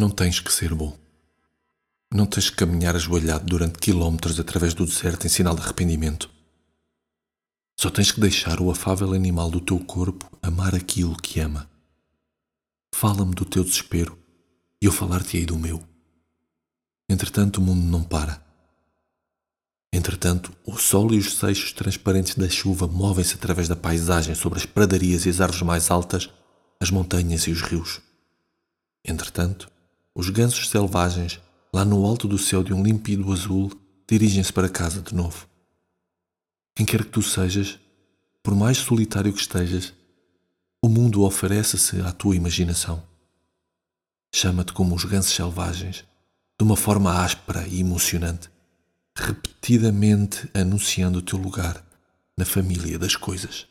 Não tens que ser bom. Não tens que caminhar ajoelhado durante quilómetros através do deserto em sinal de arrependimento. Só tens que deixar o afável animal do teu corpo amar aquilo que ama. Fala-me do teu desespero e eu falar-te-ei do meu. Entretanto, o mundo não para. Entretanto, o sol e os seixos transparentes da chuva movem-se através da paisagem sobre as pradarias e as árvores mais altas, as montanhas e os rios. Entretanto, os gansos selvagens lá no alto do céu de um límpido azul, dirigem-se para casa de novo. Quem quer que tu sejas, por mais solitário que estejas, o mundo oferece-se à tua imaginação. Chama-te como os gansos selvagens, de uma forma áspera e emocionante, repetidamente anunciando o teu lugar na família das coisas.